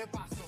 ¿Y qué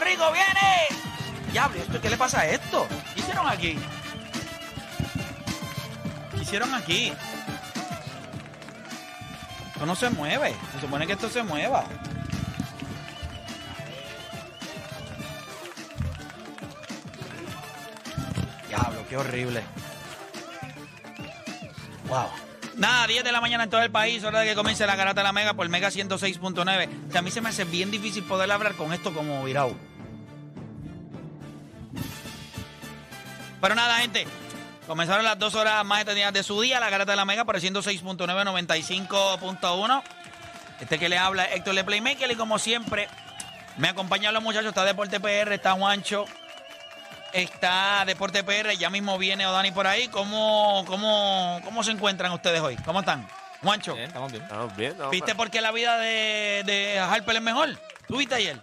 Rico! ¡Viene! Diablo, ¿esto qué le pasa a esto? ¿Qué hicieron aquí? ¿Qué hicieron aquí? Esto no se mueve. Se supone que esto se mueva. Diablo, qué horrible. Wow. Nada, 10 de la mañana en todo el país, hora de que comience la garata de la Mega por Mega 106.9. Que a mí se me hace bien difícil poder hablar con esto como virado. Pero nada, gente. Comenzaron las dos horas más extendidas de su día, la garata de la Mega por el 106.9, 95.1. Este que le habla Héctor Le Playmaker y como siempre, me acompañan los muchachos. Está Deporte PR, está Juancho, está Deporte PR. Ya mismo viene Odani por ahí. ¿Cómo, cómo, cómo se encuentran ustedes hoy? ¿Cómo están? Juancho, Bien, estamos bien. Estamos bien, ¿no? ¿viste por qué la vida de, de Harper es mejor? ¿Tú viste ayer?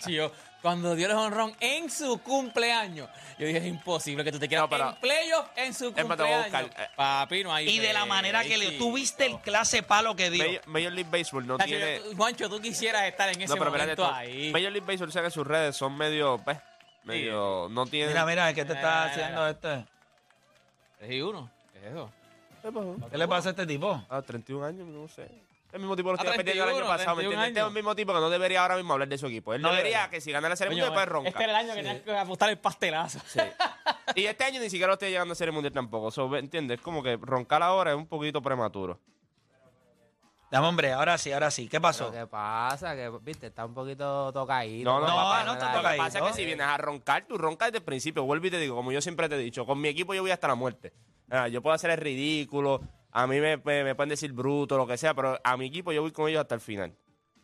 Sí, yo, cuando dio el honrón en su cumpleaños, yo dije, es imposible que tú te quieras No, pero- en playoff en su Es más, te voy a cumpleaños. buscar, eh. Papi, no hay Y de la manera que le... ¿Tú viste el clase palo que dio? Major, Major League Baseball no tiene... yo- Juancho, tú quisieras estar en ese No, pero espérate, momento ahí. Major League Baseball, sabe que sus redes son medio... pues, medio... No tienen... Mira, mira, ¿qué te está Mira, mira, haciendo este? 3 y 1. ¿Qué es eso? ¿Qué pasó? ¿Qué le pasa a este tipo? Ah, 31 años, no sé. El mismo tipo que lo Ah, estoy perdiendo el año 31, pasado, ¿me 31 entiendes? Este es el mismo tipo que no debería ahora mismo hablar de su equipo. Él No debería que si gana la serie mundial después ronca. este era el año que tenías que apostar el pastelazo. Sí. Y este año ni siquiera lo estoy llegando a serie mundial tampoco. So, ¿me ¿Entiendes? Es como que roncar ahora es un poquito prematuro. Dame, hombre, ahora sí, ahora sí. ¿Qué pasó? Pero ¿Qué pasa? Que, viste, está un poquito tocadito. No, no, No, papá, no está Lo que pasa es que si vienes a roncar, tú roncas desde el principio. Vuelvo y te digo, como yo siempre te he dicho, con mi equipo yo voy hasta la muerte. Ah, yo puedo hacer el ridículo, a mí me, me- me pueden decir bruto, lo que sea, pero a mi equipo yo voy con ellos hasta el final.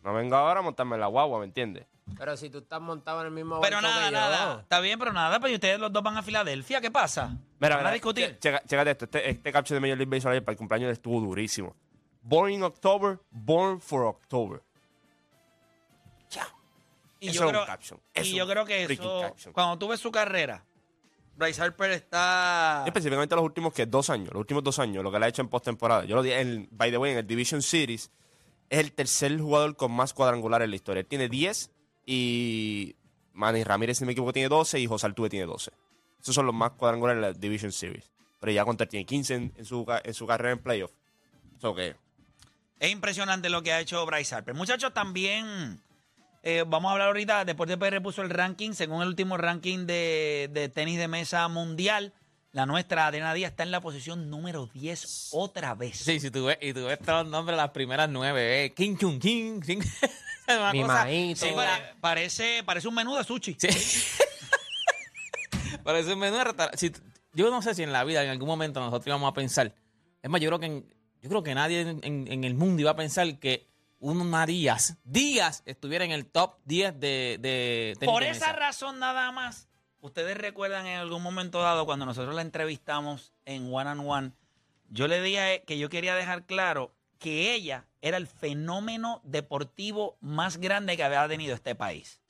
No vengo ahora a montarme en la guagua, ¿me entiendes? Pero si tú estás montado en el mismo Pero nada, que yo. nada. Está bien, pero nada, pues y ustedes los dos van a Filadelfia. ¿Qué pasa? Mira, ¿Van a mira, discutir? che- checa- Chécate esto, este, este caption de Major League Baseball para el cumpleaños estuvo durísimo. Born in October, born for October. Y Eso yo es creo, un caption. y yo creo que eso, caption. cuando tú ves su carrera, Bryce Harper está... Específicamente los últimos que dos años, los últimos dos años, lo que le ha hecho en postemporada. Yo lo dije, en, by the way, en el Division Series, es el tercer jugador con más cuadrangulares en la historia. Él tiene 10 y Manny Ramírez, si no me equivoco, tiene 12 y José Altuve tiene 12. Esos son los más cuadrangulares en la Division Series. Pero ya contra tiene 15 en, en su, en su carrera en playoff. Eso que Es impresionante lo que ha hecho Bryce Harper. Muchachos, también eh, vamos a hablar ahorita. Deporte PR puso el ranking, según el último ranking de, de tenis de mesa mundial. La nuestra, Adriana Díaz, está en la posición número 10 otra vez. Sí, si tú ves, y tú ves todos los nombres de las primeras nueve, eh. King Chung King, King. Mi cosa- maíz, Sí, pare- parece, parece un menú de sushi. Sí. Parece un menú de. Si yo no sé si en la vida en algún momento nosotros íbamos a pensar. Es más, yo creo que en- yo creo que nadie en, en- en el mundo iba a pensar que una Díaz, Díaz estuviera en el top 10 de, de tenis Por de esa mesa. razón nada más, ustedes recuerdan en algún momento dado cuando nosotros la entrevistamos en One and One, yo le dije que yo quería dejar claro que ella era el fenómeno deportivo más grande que había tenido este país.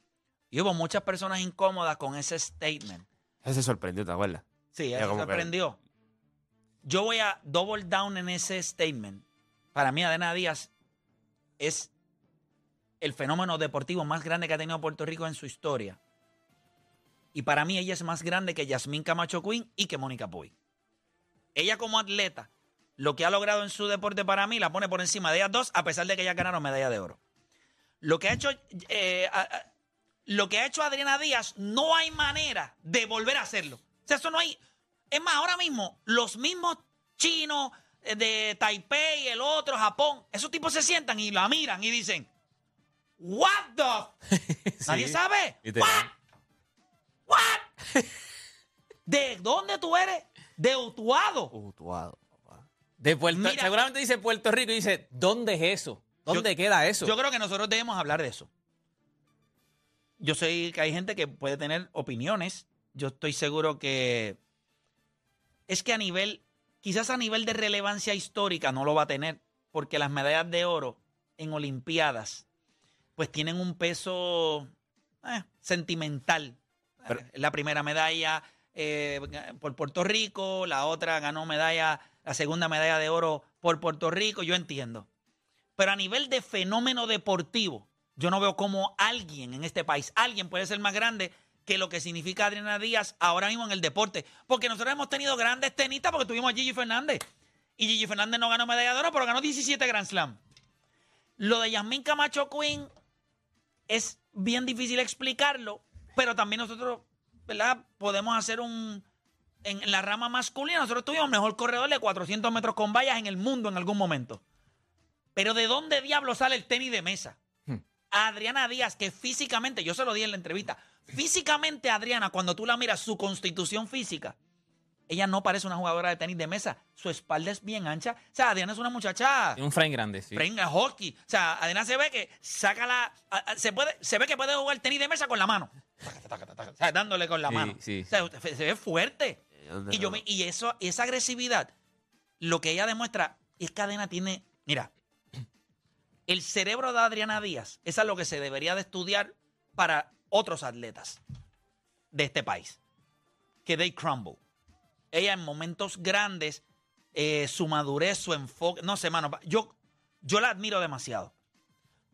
Y hubo muchas personas incómodas con ese statement. Ese se sorprendió, ¿te acuerdas? Sí, como que- sorprendió. Yo voy a double down en ese statement. Para mí, Adena Díaz es el fenómeno deportivo más grande que ha tenido Puerto Rico en su historia. Y para mí, ella es más grande que Yasmín Camacho Quinn y que Mónica Puy. Ella, como atleta, lo que ha logrado en su deporte para mí la pone por encima de ellas dos, a pesar de que ellas ganaron medalla de oro. Lo que ha hecho. eh, lo que ha hecho Adriana Díaz, no hay manera de volver a hacerlo. O sea, eso no hay. Es más, ahora mismo, los mismos chinos eh, de Taipei, el otro, Japón, esos tipos se sientan y la miran y dicen, ¿What the? Nadie Sí, sabe. literal. ¿What? ¿What? ¿De dónde tú eres? De Utuado. Utuado, papá. De Puerto- Mira. seguramente dice Puerto Rico y dice, ¿dónde es eso? ¿Dónde Yo- queda eso? Yo creo que nosotros debemos hablar de eso. Yo sé que hay gente que puede tener opiniones. Yo estoy seguro que es que a nivel, quizás a nivel de relevancia histórica no lo va a tener, porque las medallas de oro en Olimpiadas, pues tienen un peso eh, sentimental. Pero- la primera medalla eh, por Puerto Rico, la otra ganó medalla, la segunda medalla de oro por Puerto Rico, yo entiendo. Pero a nivel de fenómeno deportivo, yo no veo cómo alguien en este país, alguien puede ser más grande que lo que significa Adriana Díaz ahora mismo en el deporte. Porque nosotros hemos tenido grandes tenistas porque tuvimos a Gigi Fernández. Y Gigi Fernández no ganó medalla de oro, pero ganó 17 Grand Slam. Lo de Yasmín Camacho Quinn es bien difícil explicarlo, pero también nosotros, ¿verdad? Podemos hacer un... En la rama masculina, nosotros tuvimos mejor corredor de 400 metros con vallas en el mundo en algún momento. Pero ¿de dónde diablo sale el tenis de mesa? Adriana Díaz, que físicamente, yo se lo di en la entrevista, físicamente Adriana, cuando tú la miras, su constitución física, ella no parece una jugadora de tenis de mesa. Su espalda es bien ancha. O sea, Adriana es una muchacha Tiene un frame grande, sí. Venga, hockey. O sea, Adriana se ve que saca la. a- a- Se, puede, se ve que puede jugar tenis de mesa con la mano. O sea, dándole con la Sí, mano. sí. O sea, se se ve fuerte. ¿dónde Y, yo me- y eso, esa agresividad, lo que ella demuestra es que Adriana tiene. Mira, el cerebro de Adriana Díaz es algo que se debería de estudiar para otros atletas de este país. Que they crumble. Ella en momentos grandes, eh, su madurez, su enfoque, no sé, mano, yo, yo la admiro demasiado.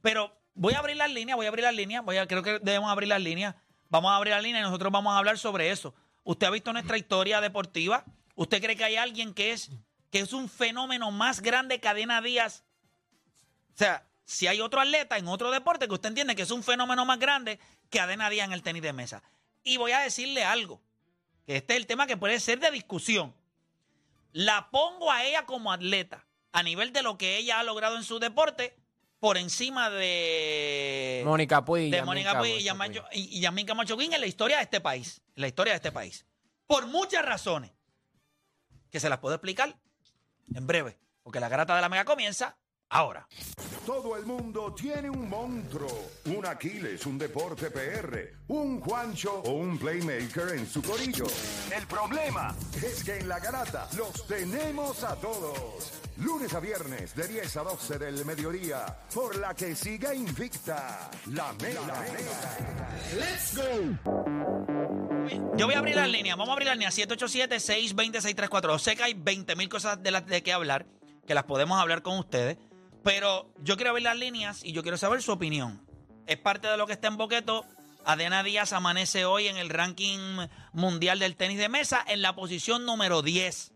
Pero voy a abrir las líneas, voy a abrir las líneas, voy a, creo que debemos abrir las líneas. Vamos a abrir las líneas y nosotros vamos a hablar sobre eso. ¿Usted ha visto nuestra historia deportiva? ¿Usted cree que hay alguien que es, que es un fenómeno más grande que Adena Díaz? O sea, si hay otro atleta en otro deporte que usted entiende que es un fenómeno más grande que Adena Díaz en el tenis de mesa. Y voy a decirle algo, que este es el tema que puede ser de discusión. La pongo a ella como atleta, a nivel de lo que ella ha logrado en su deporte, por encima de... Mónica Puy. de Mónica Puig y Camacho Yamacho- y y Yasmín Camacho Quinn en la historia de este país. En la historia de este país. Por muchas razones. Que se las puedo explicar en breve. Porque la garata de la mega comienza ahora. Todo el mundo tiene un monstruo, un Aquiles, un deporte PR, un Juancho o un playmaker en su corillo. El problema es que en la garata los tenemos a todos. Lunes a viernes de 10 a 12 del mediodía, por la que siga invicta la mega. ¡Let's go! Yo voy a abrir las líneas. Vamos a abrir las líneas 787-620-6342. Sé que hay 20 mil cosas de las de qué hablar, que las podemos hablar con ustedes. Pero yo quiero abrir las líneas y yo quiero saber su opinión. Es parte de lo que está en Boqueto. Adena Díaz amanece hoy en el ranking mundial del tenis de mesa en la posición número 10.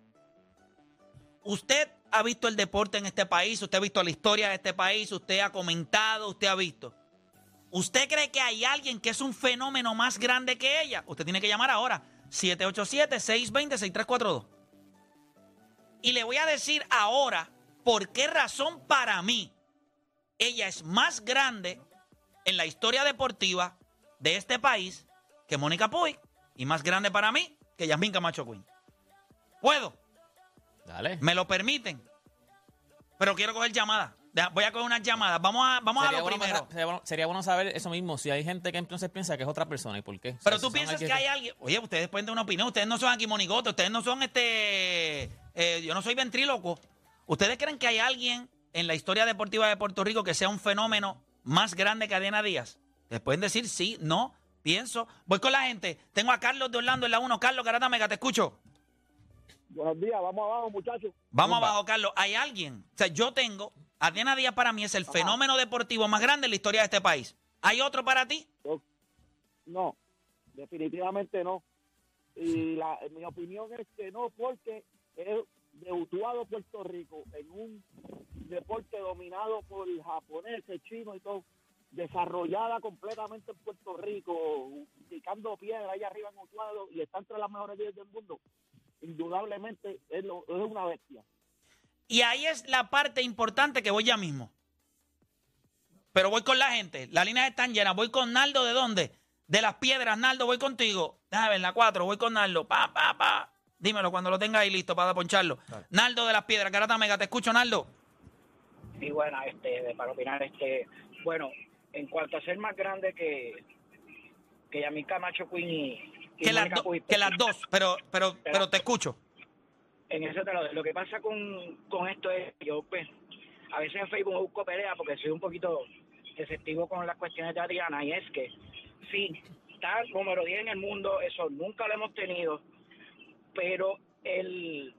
Usted ha visto el deporte en este país, usted ha visto la historia de este país, usted ha comentado, usted ha visto. ¿Usted cree que hay alguien que es un fenómeno más grande que ella? Usted tiene que llamar ahora. 787-620-6342. Y le voy a decir ahora por qué razón para mí ella es más grande en la historia deportiva de este país que Mónica Puig y más grande para mí que Yasmín Camacho Quinn. ¿Puedo? Dale. ¿Me lo permiten? Pero quiero coger llamada. deja- voy a coger unas llamadas. Vamos a, vamos a lo bueno, primero. sería bueno- sería bueno saber eso mismo, si hay gente que entonces piensa que es otra persona y por qué. Pero tú piensas que hay alguien. Oye, ustedes pueden dar una opinión. Ustedes no son aquí monigotes. Ustedes no son este. eh, yo no soy ventríloco. ¿Ustedes creen que hay alguien en la historia deportiva de Puerto Rico que sea un fenómeno más grande que Adriana Díaz? Les pueden decir sí, no, pienso. Voy con la gente. Tengo a Carlos de Orlando en la 1. Carlos Garata Mega, te escucho. Buenos días, vamos abajo, muchachos. Vamos abajo, Carlos. Hay alguien. O sea, yo tengo. Adriana Díaz para mí es el fenómeno deportivo más grande en la historia de este país. ¿Hay otro para ti? No, definitivamente no. Y la, mi opinión es que no, porque es debutado Puerto Rico en un deporte dominado por japoneses, chinos y todo, desarrollada completamente en Puerto Rico, picando piedra ahí arriba en Utuado y está entre las mejores 10 del mundo. Indudablemente es, lo- es una bestia. Y ahí es la parte importante que voy ya mismo. Pero voy con la gente. Las líneas están llenas. Voy con Naldo de dónde? De las piedras, Naldo, voy contigo. Déjame ver, la 4, voy con Naldo. Pa, pa, pa. Dímelo cuando lo tenga ahí listo para poncharlo. Naldo de las piedras, Garata Mega, te escucho, Naldo. Sí, buena, este, para opinar, este, bueno, en cuanto a ser más grande que, que Yamil Camacho Queen y, y Que las, do- que las dos, pero, pero, pero te escucho. en eso te lo doy. Lo que pasa con, con esto es, yo pues, a veces en Facebook busco pelea porque soy un poquito receptivo con las cuestiones de Adriana y es que sí, está número 10 en el mundo, eso nunca lo hemos tenido, pero el,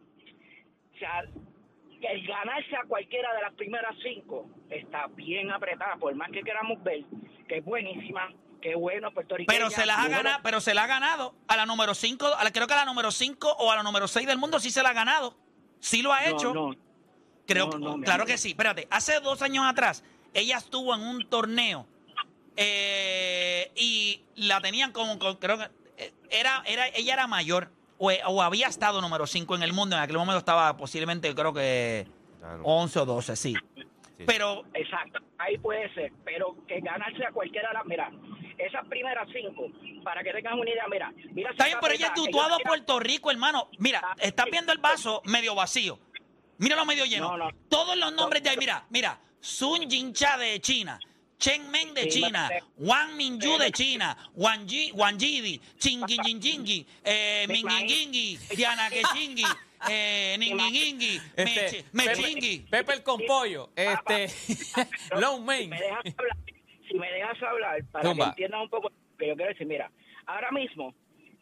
o sea, el ganarse a cualquiera de las primeras cinco está bien apretada, por más que queramos ver, que es buenísima, que bueno, puertorriqueña. Pero se las ha ganado, pero se la ha ganado a la número 5, a la, creo que a la número 5 o a la número 6 del mundo sí se la ha ganado. Sí lo ha No, hecho. no, Creo, No, claro que sí. Espérate, hace dos años atrás, ella estuvo en un torneo eh, y la tenían como, con- creo que eh, era, era, ella era mayor o, o había estado número 5 en el mundo. En aquel momento estaba posiblemente, creo que Ah, no. 11 o 12, sí. Sí. Pero Exacto, ahí puede ser, pero que ganarse a cualquiera de las, mira, esas primeras cinco, para que tengas una idea, mira, mira Está bien, pero ella es tutuado a Puerto Rico, hermano. Mira, estás viendo el vaso medio vacío. Míralo medio lleno. No, no. Todos los nombres de ahí, mira, mira. Sun Jincha de China. Chen Meng de China, Wang Minju de China, Wang Ji, Wang Jidi, Ching Jing Jing Jingi, eh, Mingingingi, Diana Kechingi, eh, Ningingingi, Este, Meche- Pepe. Pepe con pollo, este, Low Si Main. me dejas hablar, si me dejas hablar para que entiendan un poco que yo quiero decir, mira, ahora mismo,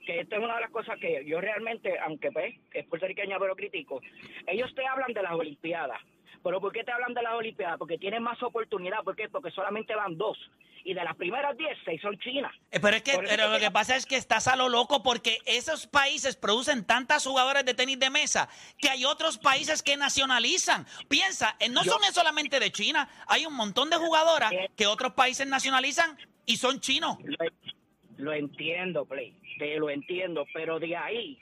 que esta es una de las cosas que yo realmente, aunque pues, es puertorriqueña pero critico, ellos te hablan de las Olimpiadas. ¿Pero por qué te hablan de las Olimpiadas? Porque tienen más oportunidad. ¿Por qué? Porque solamente van dos. Y de las primeras diez, seis son chinas. Eh, Pero es que pero lo que pasa es que estás a lo loco porque esos países producen tantas jugadoras de tenis de mesa que hay otros países que nacionalizan. Piensa, eh, no Yo- son solamente de China, hay un montón de jugadoras Eh. que otros países nacionalizan y son chinos. Lo, lo entiendo, Play. Te lo entiendo. Pero de ahí...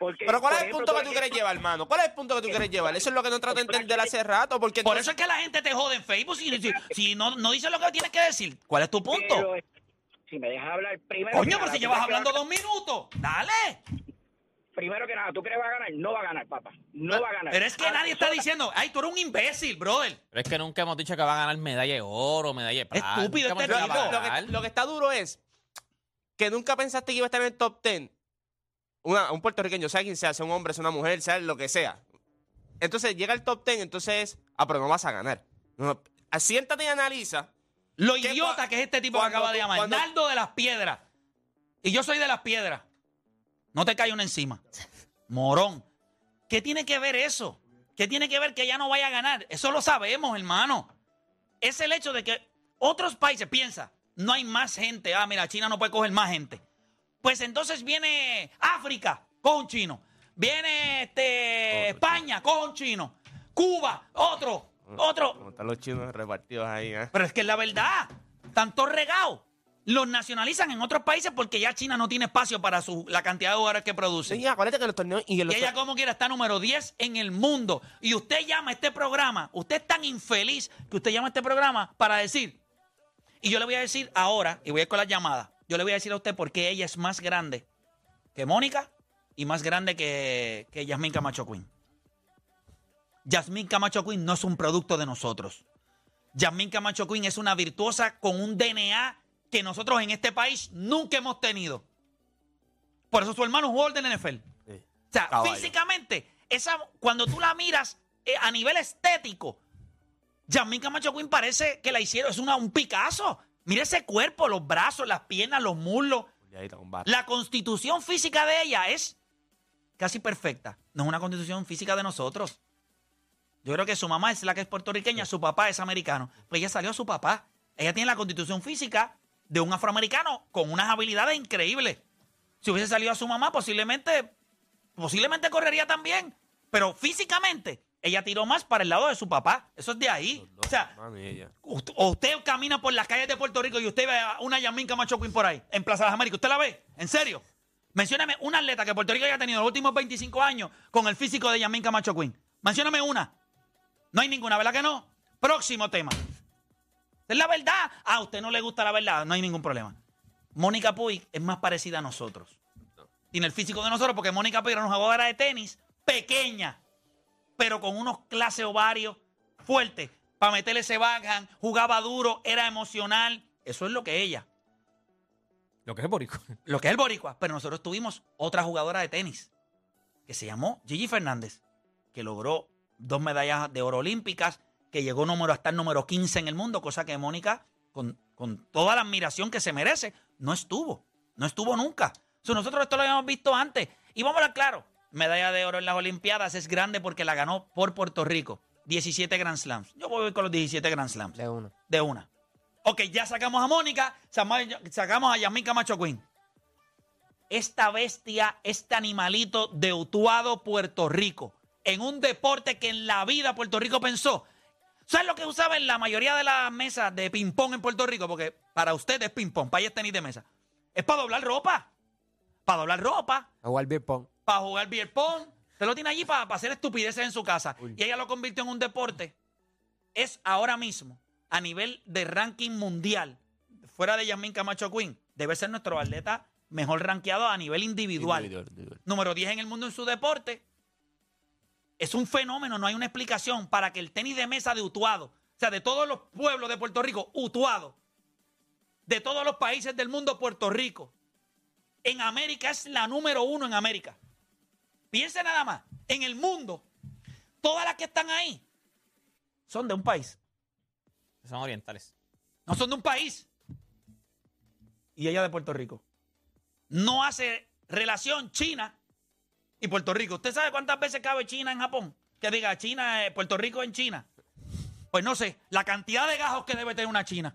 Porque, Pero ¿cuál es el ejemplo, punto que tú quieres llevar, hermano? ¿Cuál es el punto que tú quieres llevar? Eso es lo que no trato de entender hace rato. Porque Por eso es que la gente te jode en Facebook si, si- si no, no dices lo que tienes que decir. ¿Cuál es tu punto? Pero, si me dejas hablar primero... Coño, pero si ¿tú llevas hablando dos minutos, dale. Primero que nada, ¿tú crees que va a ganar? No va a ganar, papá. No va a ganar. Pero es que Ahora, nadie está diciendo, ay, tú eres un imbécil, brother. Pero es que nunca hemos dicho que va a ganar medalla de oro, medalla de plata. Estúpido este lo, ganar. que, lo que está duro es que nunca pensaste que iba a estar en el top 10. Una- un puertorriqueño, sea quien sea, sea un hombre, sea una mujer, sea lo que sea. Entonces llega al top 10, entonces, ah, pero no vas a ganar. No, siéntate y analiza. Lo ¿Qué idiota que es este tipo que acaba de llamar. cuando- Naldo de las piedras. Y yo soy de las piedras. No te cae una encima. Morón. ¿Qué tiene que ver eso? ¿Qué tiene que ver que ella no vaya a ganar? Eso lo sabemos, hermano. Es el hecho de que otros países, piensa, no hay más gente. Ah, mira, China no puede coger más gente. Pues entonces viene África, con un chino. Viene este, España, con un chino. Cuba, otro, otro. Como están los chinos repartidos ahí, ¿eh? Pero es que es la verdad. Tanto regado. Los nacionalizan en otros países porque ya China no tiene espacio para su, la cantidad de jugadores que produce. Sí, acuérdate que los torneos y los Y ella como quiera está número 10 en el mundo. Y usted llama a este programa, usted es tan infeliz que usted llama a este programa para decir, y yo le voy a decir ahora, y voy a ir con las llamadas, yo le voy a decir a usted por qué ella es más grande que Mónica y más grande que, que Yasmín Camacho Queen. Yasmín Camacho Queen no es un producto de nosotros. Yasmín Camacho Queen es una virtuosa con un DNA que nosotros en este país nunca hemos tenido. Por eso su hermano jugó el del NFL. Sí. O sea, Caballo. físicamente, esa, cuando tú la miras eh, a nivel estético, Yasmín Camacho Queen parece que la hicieron, es una, un Picasso. Mira ese cuerpo, los brazos, las piernas, los muslos. La constitución física de ella es casi perfecta. No es una constitución física de nosotros. Yo creo que su mamá es la que es puertorriqueña, su papá es americano. Pues ella salió a su papá. Ella tiene la constitución física de un afroamericano con unas habilidades increíbles. Si hubiese salido a su mamá, posiblemente, posiblemente correría también. Pero físicamente, ella tiró más para el lado de su papá. Eso es de ahí. O sea, Mami, ella. Ust- o usted camina por las calles de Puerto Rico y usted ve a una Yasmín Camacho Queen por ahí, en Plaza de las Américas. ¿Usted la ve? ¿En serio? Mencióname una atleta que Puerto Rico haya tenido en los últimos 25 años con el físico de Yasmín Camacho Queen. Mencióname una. No hay ninguna, ¿verdad que no? Próximo tema. Es la verdad. Ah, a usted no le gusta la verdad, no hay ningún problema. Mónica Puig es más parecida a nosotros. Tiene el físico de nosotros porque Mónica Puig era una jugadora de tenis pequeña, pero con unos clases ovarios fuertes. Para meterle ese backhand, jugaba duro, era emocional. Eso es lo que ella. Lo que es borico. Lo que es el boricua. Pero nosotros tuvimos otra jugadora de tenis que se llamó Gigi Fernández, que logró dos medallas de oro olímpicas, que llegó número hasta el número 15 en el mundo, cosa que Mónica, con, con toda la admiración que se merece, no estuvo. No estuvo nunca. O sea, nosotros esto lo habíamos visto antes. Y vamos a hablar claro, medalla de oro en las Olimpiadas es grande porque la ganó por Puerto Rico. 17 Grand Slams. Yo voy con los 17 Grand Slams De uno. de una. Ok, ya sacamos a Mónica, sacamos a Yasmín Camacho Queen. Esta bestia, este animalito de Utuado, Puerto Rico, en un deporte que en la vida Puerto Rico pensó. ¿Sabes lo que usaba en la mayoría de las mesas de ping-pong en Puerto Rico? Porque para ustedes es ping-pong, para ella es tenis de mesa. Es para doblar ropa. Para doblar ropa jugar beer pong. Para jugar beer pong. Te lo tiene allí para, para hacer estupideces en su casa. Y ella lo convirtió en un deporte. Es ahora mismo, a nivel de ranking mundial, fuera de Yasmín Camacho Queen, debe ser nuestro atleta mejor rankeado a nivel individual. Individual, individual. Número 10 en el mundo en su deporte. Es un fenómeno, no hay una explicación para que el tenis de mesa de Utuado, o sea, de todos los pueblos de Puerto Rico, Utuado, de todos los países del mundo, Puerto Rico, en América es la número uno en América. Piense nada más, en el mundo, todas las que están ahí son de un país, Son orientales. no son de un país. Y ella de Puerto Rico. No hace relación China y Puerto Rico. ¿Usted sabe cuántas veces cabe China en Japón? Que diga China, eh, Puerto Rico en China. Pues no sé, la cantidad de gajos que debe tener una China.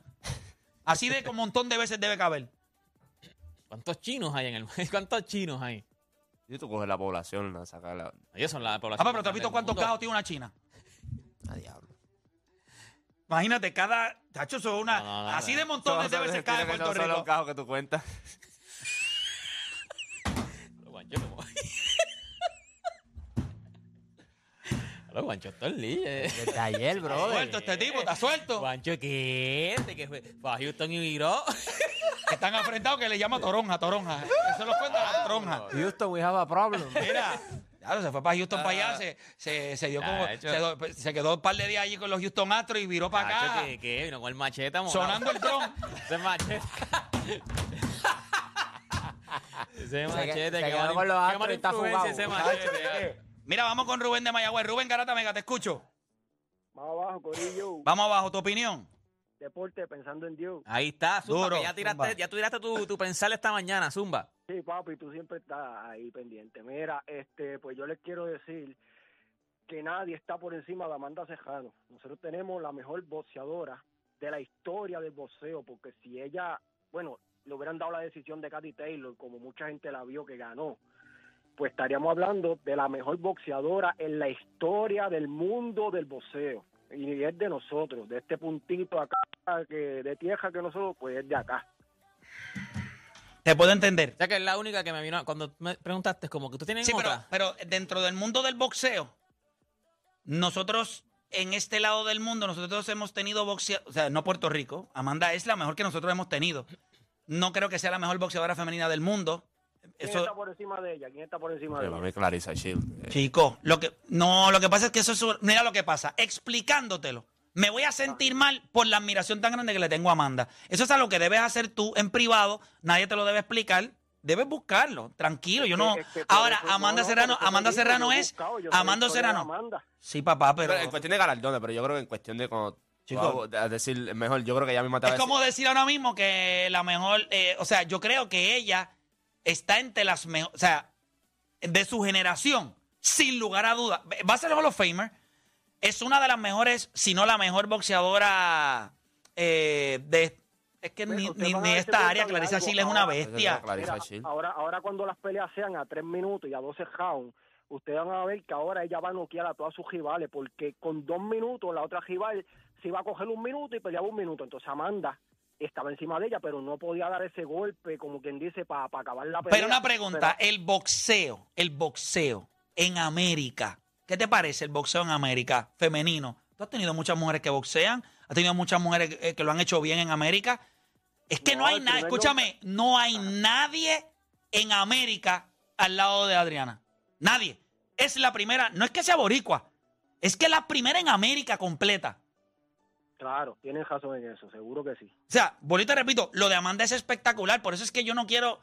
Así de un montón de veces debe caber. ¿Cuántos chinos hay en el ¿Cuántos chinos hay? Y tú coges la población, la sacas la... Ellos son la Ah, población. pero ¿tú has visto cuántos gajos tiene una China? A diablo. Imagínate, cada. Tacho, eso es una. No, no, no, así no. de montones de veces cae Tiene que Puerto no son los Rico. cajos que tú cuentas. Guanchos todo el día. Desde ayer, Está bro. suelto este tipo, está suelto. Guancho, ¿qué? ¿De qué fue? Fue a Houston y viró. Están enfrentados que le llama toronja, toronja. Eso lo cuenta la toronja. Houston, we have a problem. Mira. Claro, se fue para Houston para allá, se, se, se dio como, se, do- se quedó un par de días allí con los Houston Astros y viró para acá, ¿qué? ¿Qué? Vino con el machete montado. sonando el dron. Ese machete. ese machete. se qué quedó mala- con los qué Mira, vamos con Rubén de Mayagüez. Rubén Garata Mega, te escucho. Más abajo, Corillo. Vamos abajo, tu opinión. Deporte pensando en Dios. Ahí está, Zumba. Duro, que ya tiraste, Zumba. ya tú tiraste tu, tu pensar esta mañana, Zumba. Sí, papi, tú siempre estás ahí pendiente. Mira, este, pues yo les quiero decir que nadie está por encima de Amanda Cejano. Nosotros tenemos la mejor boxeadora de la historia del boxeo, porque si ella, bueno, le hubieran dado la decisión de Katy Taylor, como mucha gente la vio que ganó, pues estaríamos hablando de la mejor boxeadora en la historia del mundo del boxeo. Y es de nosotros, de este puntito acá que de tierra que nosotros, pues es de acá. Te puedo entender. O sea que es la única que me vino. Cuando me preguntaste, como que tú tienes Sí, pero, otra. pero dentro del mundo del boxeo, nosotros en este lado del mundo, nosotros hemos tenido boxeo, o sea, no Puerto Rico. Amanda es la mejor que nosotros hemos tenido. No creo que sea la mejor boxeadora femenina del mundo. ¿Quién Eso, está por encima de ella? ¿Quién está por encima de Para ella? mí Clarissa Shield. Eh, chico, lo que no, lo que pasa es que eso es, mira lo que pasa, explicándotelo. me voy a sentir mal por la admiración tan grande que le tengo a Amanda. Eso es algo que debes hacer tú en privado, nadie te lo debe explicar. Debes buscarlo, tranquilo. Yo no. Es que por Ahora, eso- Amanda no, no, Serrano, Amanda Serrano es. buscado, Amanda Serrano. Amanda. Sí, papá, pero. Pero en cuestión de galardones, pero yo creo que en cuestión de como. Chico. a decir mejor, yo creo que ella misma te va Es a como decir- decir ahora mismo que la mejor, eh, o sea, yo creo que ella está entre las mejores, o sea, de su generación, sin lugar a dudas. Va a ser Hall of Famer. Es una de las mejores, si no la mejor boxeadora eh, de... Es que ni, ni, esta área, Clarissa. Chile es una bestia. Mira, ahora, ahora cuando las peleas sean a 3 minutos y a 12 rounds, ustedes van a ver que ahora ella va a noquear a todas sus rivales, porque con dos minutos la otra rival se iba a coger un minuto y peleaba un minuto. Entonces Amanda estaba encima de ella, pero no podía dar ese golpe, como quien dice, para acabar la pelea. Pero una pregunta, Pero- el boxeo, el boxeo en América, ¿qué te parece el boxeo en América femenino? Tú has tenido muchas mujeres que boxean, has tenido muchas mujeres eh, que lo han hecho bien en América. Es que no, No, hay nada, escúchame, no hay nadie en América al lado de Adriana. Nadie. Es la primera, no es que sea boricua, es que es la primera en América completa. Claro, tienen razón en eso, seguro que sí. O sea, te repito, lo de Amanda es espectacular, por eso es que yo no quiero,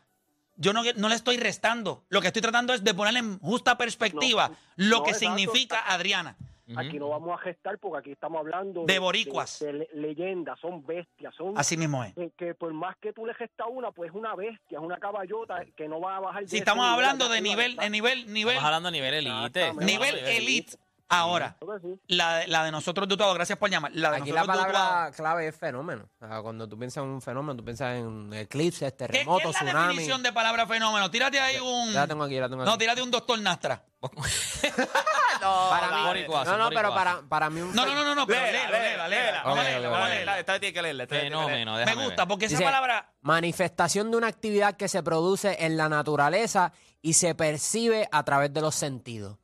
yo no, no le estoy restando. Lo que estoy tratando es de poner en justa perspectiva No, lo no, que exacto. significa Adriana. Aquí no vamos a gestar porque aquí estamos hablando De boricuas. de, le- leyendas, son bestias, son Así mismo es. que, que por más que tú le gestas una, pues es una bestia, es una caballota que no va a bajar. de Si estamos hablando de nivel, de nivel, nivel, Estamos hablando a nivel elite. Nivel elite. Ahora, sí. la, de- la de nosotros dudados, gracias por llamar. La de Aquí la nosotros palabra clave es fenómeno. O sea, cuando tú piensas en un fenómeno, tú piensas en eclipses, ¿Qué, qué terremotos, es la tsunami. definición de palabra fenómeno? Tírate ahí un. Ya la tengo aquí, ya la tengo aquí. No, tírate un doctor Nastra. para mí, Boricuazo, no, no, pero para, para mí un No, no, no, no, no, pero Léela, léela, léela. Vamos a leerla. Esta tiene que leerla. Fenómeno, Me gusta, porque esa palabra. Manifestación de una actividad que se produce en la naturaleza y se percibe a través de los sentidos.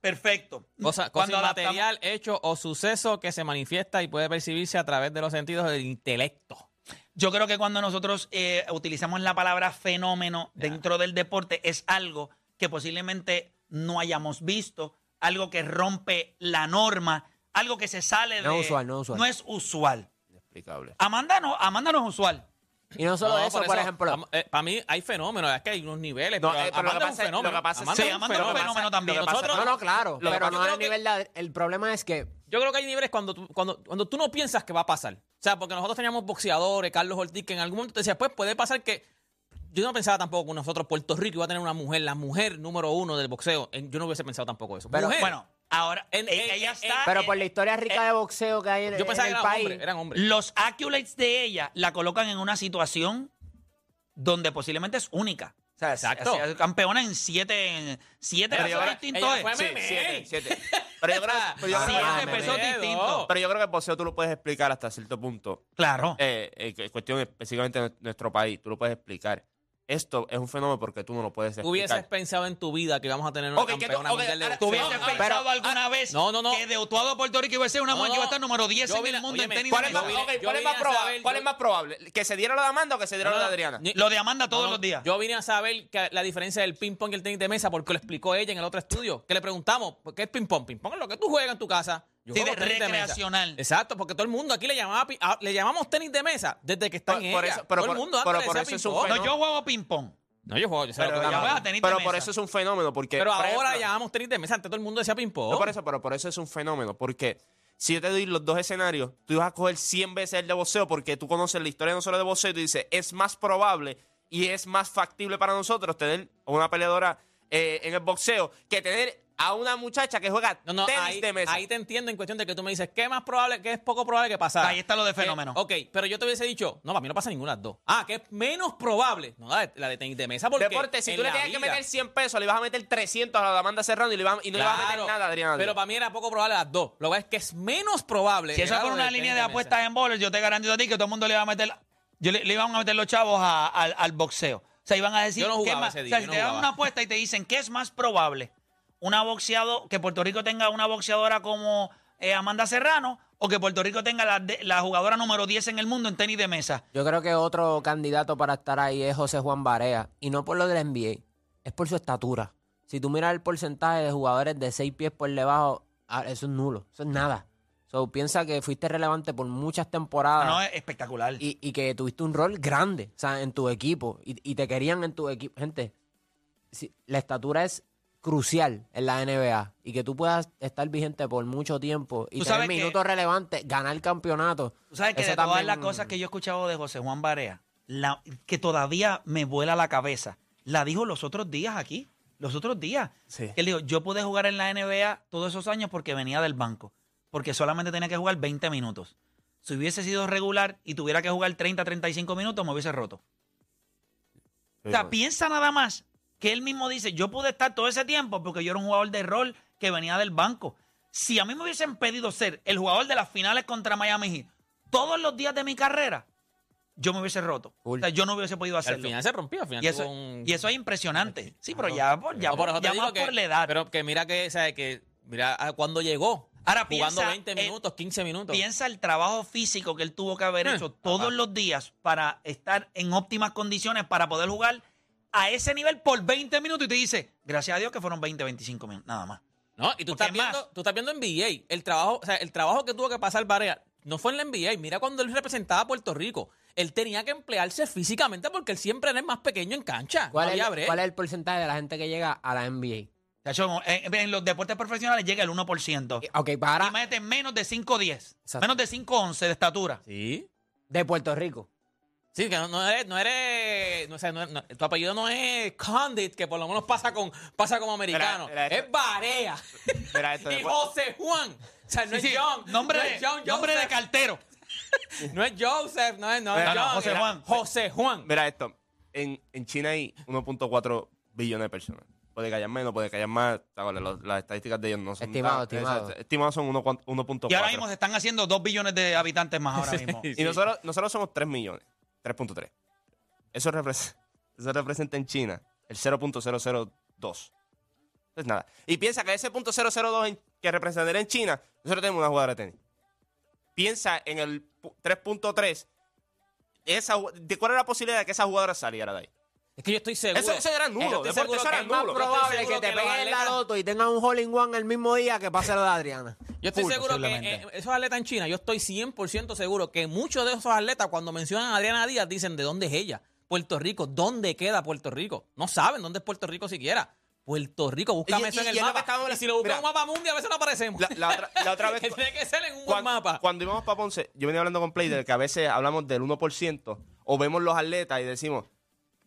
Perfecto. Cosa, cosa inmaterial, hecho o suceso que se manifiesta y puede percibirse a través de los sentidos del intelecto. Yo creo que cuando nosotros eh, utilizamos la palabra fenómeno dentro del deporte es algo que posiblemente no hayamos visto, algo que rompe la norma, algo que se sale No de... es usual, no es usual. No es usual. Inexplicable. Amanda no, Amanda no es usual. Y no solo eso, por, ejemplo. para mí hay fenómenos, es que hay unos niveles. No, pero eh, pero lo que es pasa es- lo que pasa es- Amanda Sí, es un Amanda es un fenómeno. también. Pasa- Nosotros- no, no, claro. Pero no creo que- nivel de. El problema es que. Yo creo que hay niveles cuando tú, cuando, cuando tú no piensas que va a pasar. O sea, porque nosotros teníamos boxeadores, Carlos Ortiz, que en algún momento te decía, pues puede pasar que. Yo no pensaba tampoco que nosotros, Puerto Rico, iba a tener una mujer, la mujer número uno del boxeo. Yo no hubiese pensado tampoco eso. Pero- mujer. Bueno, ahora En- en- ella en- está... Pero por la historia rica de boxeo que hay en, yo pensaba en que el eran país. hombres, eran hombres. Los accolades de ella la colocan en una situación donde posiblemente es única. O sea, es- Exacto. es campeona en siete, en siete Pero yo pesos creo- distintos. ella fue es. Sí, meme. siete, siete. Pero yo creo, pero yo creo Siete meme. pesos distintos. pero yo creo que el boxeo tú lo puedes explicar hasta cierto punto. Claro. Eh, eh, que cuestión específicamente de nuestro país, tú lo puedes explicar. Esto es un fenómeno porque tú no lo puedes ¿Tú explicar. hubieses pensado en tu vida que íbamos a tener una Ok, que tú- campeona mundial de ahora- ¿Tú boxeo? hubieses No, pensado pero- alguna vez no, no, no. que de Utuado Puerto Rico iba a ser una No, mujer que iba a no. estar número 10 Yo en el mundo en tenis? ¿Cuál de es mesa? más, Yo ok, vine- ¿cuál yo es más vine a probable? saber- ¿Cuál es más probable? ¿Que se diera lo de Amanda o que se diera No, lo de Adriana? ni- Lo de Amanda todos los días. Yo vine a saber que la diferencia del ping-pong y el tenis de mesa porque lo explicó ella en el otro estudio. Que le preguntamos, ¿qué es ping-pong? Ping-pong es lo que tú juegas en tu casa. Yo Sí, juego de tenis mesa. recreacional. Exacto, porque todo el mundo aquí le llamaba pi- a- le llamamos tenis de mesa desde que está Por- en por ella. eso- pero todo por- el mundo pero antes le por decía eso es un. No, yo juego ping-pong. No, yo juego, yo sé lo Pero que ya tenis Pero de por mesa. eso es un fenómeno, porque... Pero por ahora ejemplo, le llamamos tenis de mesa, antes todo el mundo decía ping-pong. No por eso, pero por eso es un fenómeno. Porque si yo te doy los dos escenarios, tú vas a coger 100 veces el de boxeo porque tú conoces la historia no solo de boxeo y tú dices, es más probable y es más factible para nosotros tener una peleadora eh, en el boxeo que tener a una muchacha que juega No, no, tenis ahí, de mesa. ahí te entiendo en cuestión de que tú me dices, ¿qué es más probable, qué es poco probable que pasara? Ahí está lo de Eh, fenómeno. ok, pero yo te hubiese dicho, no, para mí no pasa ninguna de las dos. Ah, que es menos probable. No, la de, la de tenis de mesa porque Deporte, si en tú le la tienes que vida- meter 100 pesos, le vas a meter 300 a la de Amanda Serrano y, le vas- y no le vas a meter nada a Adriana. Pero para mí era poco probable las dos. Lo que pasa es que es menos probable. Si eso lo una línea de apuestas en bolos, yo te garantizo a ti que todo el mundo le iba a meter. Yo le, le iban a meter los chavos a- al, al boxeo. O sea, iban a decir. Yo no ¿qué jugaba o sea, yo si no te dan jugaba. una apuesta y te dicen, ¿qué es más probable? Una boxeado, que Puerto Rico tenga una boxeadora como eh, Amanda Serrano o que Puerto Rico tenga la, de- la jugadora número 10 en el mundo en tenis de mesa. Yo creo que otro candidato para estar ahí es José Juan Barea. Y no por lo del NBA, es por su estatura. Si tú miras el porcentaje de jugadores de seis pies por debajo, ah, eso es nulo. Eso es nada. So, piensa que fuiste relevante por muchas temporadas No, es espectacular. y, y que tuviste un rol grande, o sea, en tu equipo y, y te querían en tu equipo. Gente, si- la estatura es crucial en la NBA y que tú puedas estar vigente por mucho tiempo y tener minutos relevantes, ganar campeonato. Tú sabes que de todas las cosas que yo he escuchado de José Juan Barea, la, que todavía me vuela la cabeza, la dijo los otros días aquí. Los otros días. Sí. Que él dijo, yo pude jugar en la NBA todos esos años porque venía del banco. Porque solamente tenía que jugar 20 minutos. Si hubiese sido regular y tuviera que jugar 30, 35 minutos, me hubiese roto. O sea, piensa nada más que él mismo dice, yo pude estar todo ese tiempo porque yo era un jugador de rol que venía del banco. Si a mí me hubiesen pedido ser el jugador de las finales contra Miami Heat todos los días de mi carrera, yo me hubiese roto. Cool. O sea, yo no hubiese podido Al hacerlo. final se rompió. Al final Y eso, un- y eso es impresionante. Sí, pero ya, por, ya, No, por ya más que- la edad. Pero que mira que, que mira ah, cuando llegó. Ahora jugando piensa, 20 eh, minutos, 15 minutos. Piensa el trabajo físico que él tuvo que haber Eh, hecho todos los días para estar en óptimas condiciones para poder jugar a ese nivel por 20 minutos y te dice, gracias a Dios que fueron 20, 25 minutos, nada más. No, y tú Porque estás, es viendo, más. tú estás viendo NBA. El trabajo, o sea, el trabajo que tuvo que pasar Barea no fue en la NBA. Mira cuando él representaba a Puerto Rico. Él tenía que emplearse físicamente porque él siempre era el más pequeño en cancha. ¿Cuál, no es, cuál es el porcentaje de la gente que llega a la NBA? Chacho, en, en los deportes profesionales llega el 1%. Ok, para Imagínate menos de 5'10, Exacto. menos de 5'11 de estatura. Sí. de Puerto Rico. Sí, que no, no eres, no eres, no, no- tu apellido no es Condit, que por lo menos pasa con, pasa como americano. Mira, mira esto. es Barea. Mira esto, y después- José Juan. O sea, no Sí, es John. nombre, no de, es John nombre de cartero. No es Joseph, no es, no es No, no, John, José era Juan. José Juan. Mira esto. En, en China hay 1.4 billones de personas. Puede que haya menos, puede que haya más. las estadísticas de ellos no son. Estimado, tan- estimado. Estimados son 1 cuan- 1.4. Y ahora mismo se están haciendo 2 billones de habitantes más ahora mismo. Y nosotros, nosotros somos 3 millones. 3.3. Eso, repres- eso representa en China el 0.002. Entonces nada. Y piensa que ese punto 002 en- que representaría en China, nosotros tenemos una jugadora de tenis. Piensa en el pu- 3.3. Esa, ju- ¿De cuál es la posibilidad de que esa jugadora saliera de ahí? Es que yo estoy seguro. Eso, eso era nulo. es más probable que te peguen en la loto y tengan un hole in one el mismo día que pase lo de Adriana. Yo estoy Full, seguro que eh, esos atletas en China, yo estoy 100% seguro que muchos de esos atletas cuando mencionan a Adriana Díaz dicen de dónde es ella. Puerto Rico, ¿dónde queda Puerto Rico? No saben dónde es Puerto Rico siquiera. Puerto Rico, búscame Y- eso y- en el y mapa. y si lo buscas en un mapa mundial, a veces no aparecemos. La, la otra, la otra vez. Que tiene que ser en un buen mapa. cuando íbamos para Ponce, yo venía hablando con Play de que a veces hablamos del 1% o vemos los atletas y decimos,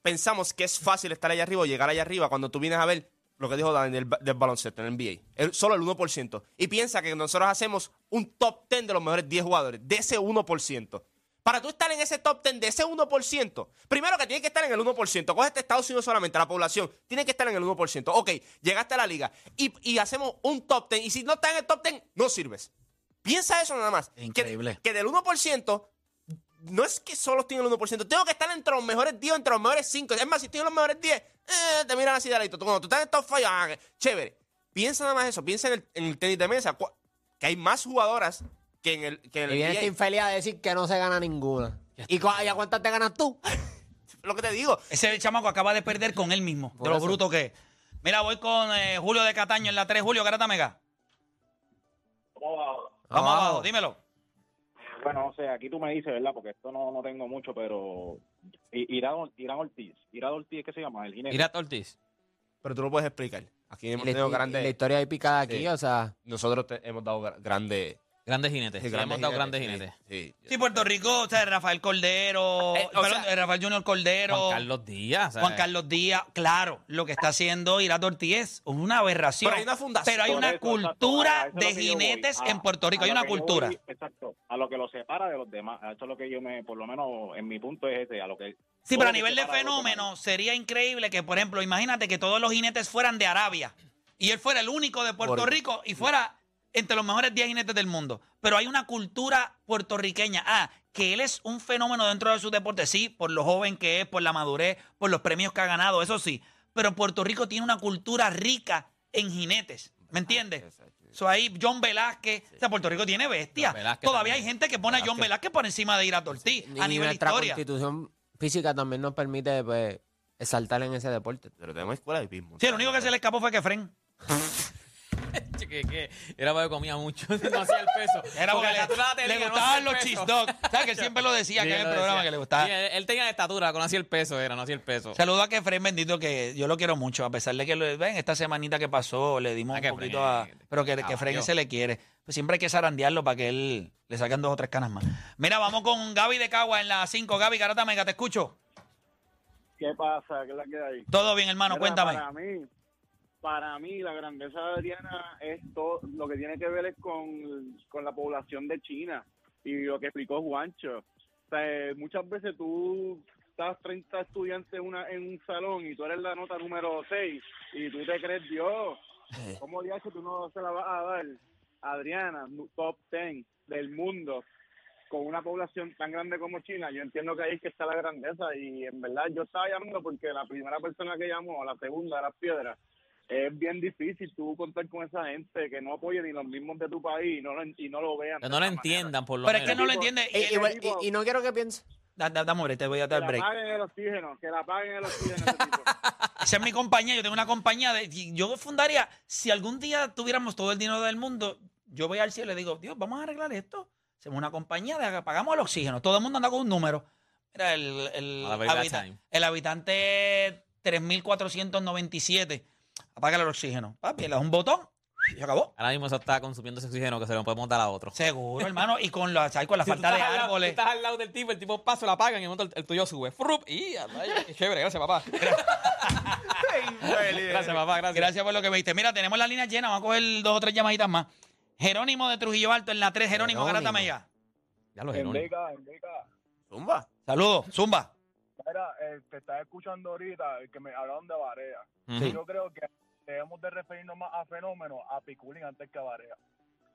pensamos que es fácil estar allá arriba o llegar allá arriba cuando tú vienes a ver lo que dijo Dani del, ba- del baloncesto en el NBA. El- solo el 1%. Y piensa que nosotros hacemos un top 10 de los mejores 10 jugadores, de ese 1%. Para tú estar en ese top 10 de ese 1%, primero que tiene que estar en el 1%. Coge este Estados Unidos solamente, la población tiene que estar en el 1%. Ok, llegaste a la liga y, y hacemos un top 10. Y si no estás en el top 10, no sirves. Piensa eso nada más. Que- Increíble. Que, del 1%, no es que solo estoy en el 1%. Tengo que estar entre los mejores 10 o entre los mejores 5. Es más, si estoy en los mejores 10, eh, te miran así de ladito. Tú, Cuando tú estás en top 5, ah, chévere. Piensa nada más eso. Piensa en el, en el tenis de mesa. Que hay más jugadoras que en el, que en Y el viene este infeliz a decir que no se gana ninguna. ¿Y, cu- y a cuántas te ganas tú? Lo que te digo. Ese chamaco acaba de perder con él mismo, Por de lo eso. bruto que es. Mira, voy con eh, Julio de Cataño en la 3. Julio, Garata Mega. Vamos Abajo. abajo, dímelo. Bueno, no sé, aquí tú me dices, ¿verdad? Porque esto no, no tengo mucho, pero Irán, Irán Ortiz, Irán Ortiz, ¿qué se llama? El jinete. Mira Ortiz. Pero tú lo puedes explicar. Aquí hemos tenido grandes. la historia épica de aquí, Sí. o sea, Nosotros te- hemos dado gra- grandes. Grandes jinetes. sí, Sí, hemos dado grandes jinetes. Sí, Sí, Puerto Rico, o sea, Rafael Cordero, Eh, o perdón, sea, Rafael Junior Cordero, Juan Carlos Díaz. ¿sabes? Juan Carlos Díaz, claro, lo que está haciendo Irato Ortiz es una aberración. Pero hay una fundación. Pero hay una eso, cultura de jinetes A- en Puerto Rico, hay una cultura. voy, exacto, a lo que lo separa de los demás. A Eso es lo que yo me, por lo menos en mi punto es ese, a lo que... Sí, pero a nivel de fenómeno sería increíble que, por ejemplo, imagínate que todos los jinetes fueran de Arabia y él fuera el único de Puerto Por- Rico y fuera entre los mejores 10 jinetes del mundo. Pero hay una cultura puertorriqueña. Ah, que él es un fenómeno dentro de su deporte, sí, por lo joven que es, por la madurez, por los premios que ha ganado, eso sí. Pero Puerto Rico tiene una cultura rica en jinetes. ¿Me entiendes? So ahí John Velázquez, o sea, Puerto Rico tiene bestia. John Velázquez Todavía también. hay gente que pone a John Velázquez. Por encima de Irato Ortiz y a nivel nuestra historia. constitución física también nos permite pues, saltar en ese deporte. Pero tenemos escuela de pismo. Sí, el único que se le escapó fue que, que era porque comía mucho, no hacía el peso. Era porque la le, estatura la le tenía, no gustaban los cheese dogs. ¿Sabes que él siempre lo decía Sí, que en el programa decía. que le gustaba? Sí, él, él tenía la estatura, no hacía el peso, era, no hacía el peso. Saludo a Kefren bendito que yo lo quiero mucho, a pesar de que lo, ven esta semanita que pasó, le dimos Ah, un Kefren, poquito a. Pero que, que caballo. Fren se le quiere. Pues siempre hay que zarandearlo para que él le saquen dos o tres canas más. Mira, vamos con Gaby de Cagua en la 5. Gaby Garata Mega, te escucho. ¿Qué pasa? ¿Qué es la que hay? Todo bien, hermano, Mira, cuéntame. Para mí, para mí, la grandeza de Adriana es todo, lo que tiene que ver es con, con la población de China y lo que explicó Juancho. O sea, eh, muchas veces tú estás 30 estudiantes en, una, en un salón y tú eres la nota número 6 y tú te crees Dios. ¿Cómo dices que tú no se la vas a dar Adriana, top 10 del mundo? con una población tan grande como China, yo entiendo que ahí es que está la grandeza y en verdad yo estaba llamando porque la primera persona que llamó, la segunda, era Piedra. Es bien difícil tú contar con esa gente que no apoye ni los mismos de tu país y no lo, y no lo vean. Que no lo entiendan, por lo Pero es menos. que no lo entiende. Y, Y- igual- y- y no quiero que piense. Da- da- Dame, break, te voy a Que dar la break. paguen el oxígeno, que la paguen el oxígeno. ese tipo. Esa es mi compañía. Yo tengo una compañía. De, yo fundaría. Si algún día tuviéramos todo el dinero del mundo, yo voy al cielo y le digo, Dios, vamos a arreglar esto. Hacemos una compañía de pagamos el oxígeno. Todo el mundo anda con un número. Mira, el, el, la habita- el habitante 3497. Apaga el oxígeno. Papi, le das un botón y se acabó. Ahora mismo eso está consumiendo ese oxígeno que se lo podemos dar a otro. Seguro, hermano. Y con la, ¿sabes? con la Si tú falta de estás al lado- árboles. tú estás al lado del tipo, el tipo pasa, lo apagan y momento el, el tuyo sube. ¡Frup! Y qué chévere, gracias papá. gracias papá, gracias. Gracias por lo que me diste. Mira, tenemos la línea llena. Vamos a coger dos o tres llamaditas más. Jerónimo de Trujillo Alto en la 3. Jerónimo, Jerónimo. Garata Mega. Ya lo Enrica, Zumba. Saludos, Zumba. Mira, eh, te estaba escuchando ahorita que me hablaron de Barea. Ujú. Yo creo que debemos de referirnos más a fenómenos, a Piculín antes que a Barea.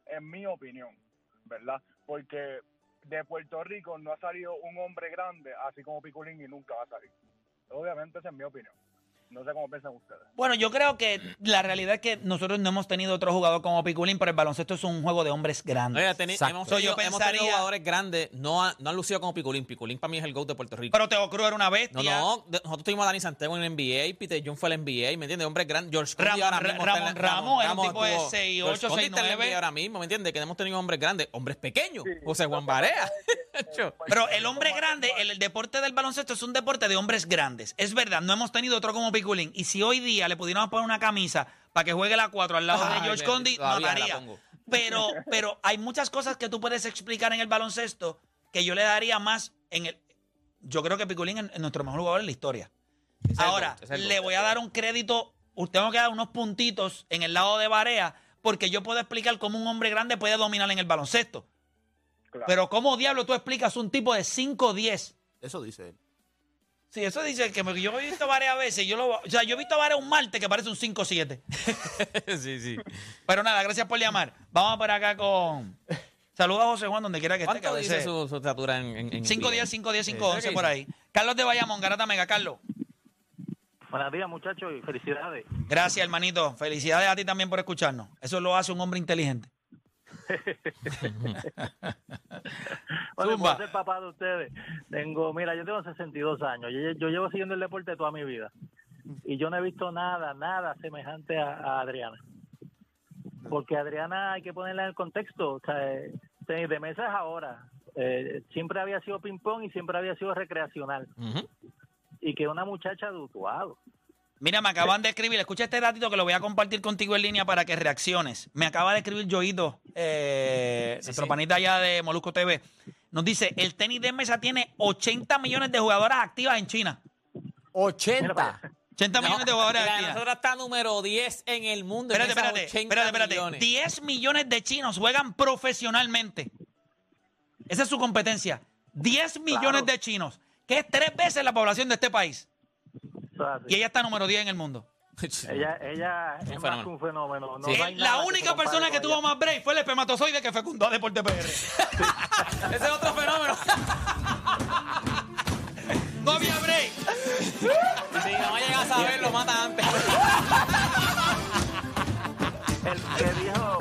En mi opinión, ¿verdad? Porque de Puerto Rico no ha salido un hombre grande así como Piculín y nunca va a salir. Obviamente esa es mi opinión. No sé cómo piensan ustedes. Bueno, yo creo que la realidad es que nosotros no hemos tenido otro jugador como Piculín, pero el baloncesto es un juego de hombres grandes. Oiga, teni- Exacto. hemos, So, yo tenido, hemos tenido pensaría- jugadores grandes, no, ha- no han lucido como Piculín. Piculín para mí es el GOAT de Puerto Rico. Pero Teo Cruz era una no, bestia. no, de- nosotros tuvimos a Dani Santiago en el NBA, Peter John fue al NBA, ¿me entiendes? Hombres grandes, George Condi Ramón- ahora mismo está en Ramón la- Ramos era un tipo de estuvo- 6'8", George Condi está en la 6'9". NBA ahora mismo, ¿me entiendes? Que hemos tenido hombres grandes, hombres pequeños. José Juan Barea. Cho. Pero el hombre grande, el, el deporte del baloncesto es un deporte de hombres grandes. Es verdad, no hemos tenido otro como Piculín. Y si hoy día le pudiéramos poner una camisa para que juegue la 4 al lado de George bendito, Condi, pongo. Pero, pero hay muchas cosas que tú puedes explicar en el baloncesto que yo le daría más en el. Yo creo que Piculín es es nuestro mejor jugador en la historia. Es Ahora, es le voy a dar un crédito, tengo que dar unos puntitos en el lado de Barea, porque yo puedo explicar cómo un hombre grande puede dominar en el baloncesto. Claro. Pero ¿cómo diablo tú explicas un tipo de 5'10"? Eso dice él. Sí, eso dice que me- yo he visto varias veces. Yo lo, o sea, yo he visto varias un martes que parece un 5'7". sí, sí. Pero nada, gracias por llamar. Vamos por acá con... Saludos a José Juan donde quiera que esté. ¿Cuánto dice su, su estatura en, en, en 5 NBA? días, 5 días, Sí, 5 11 ¿qué por ahí. Carlos de Bayamón, Garata Mega, Carlos. Buenos días, muchachos, y felicidades. Gracias, hermanito. Felicidades a ti también por escucharnos. Eso lo hace un hombre inteligente. Bueno, por ser papá de ustedes, tengo, mira, yo tengo 62 años, yo, yo llevo siguiendo el deporte toda mi vida y yo no he visto nada, nada semejante a, a Adriana. Porque Adriana hay que ponerla en el contexto, o sea, eh, de de meses ahora, eh, siempre había sido ping-pong y siempre había sido recreacional. Y que una muchacha de Utuado. Mira, me acaban de escribir, escucha este datito que lo voy a compartir contigo en línea para que reacciones. Me acaba de escribir Joito, eh, nuestro sí. panita allá de Molusco TV. Nos dice, el tenis de mesa tiene 80 millones de jugadoras activas en China. 80. 80 millones de jugadoras Mira, activas. nosotros está número 10 en el mundo. Espérate, espérate, 80 espérate, espérate. millones. 10 millones de chinos juegan profesionalmente. Esa es su competencia. 10 millones de chinos, que es tres veces la población de este país. Y ella está número 10 en el mundo. Ella, ella es más fenómeno. que un fenómeno. No, Sí. no hay nada la única persona que tuvo más break fue el espermatozoide que fecundó a Deporte PR. Ese es otro fenómeno. no había break. Si no llega a saber, lo mata antes. El que dijo,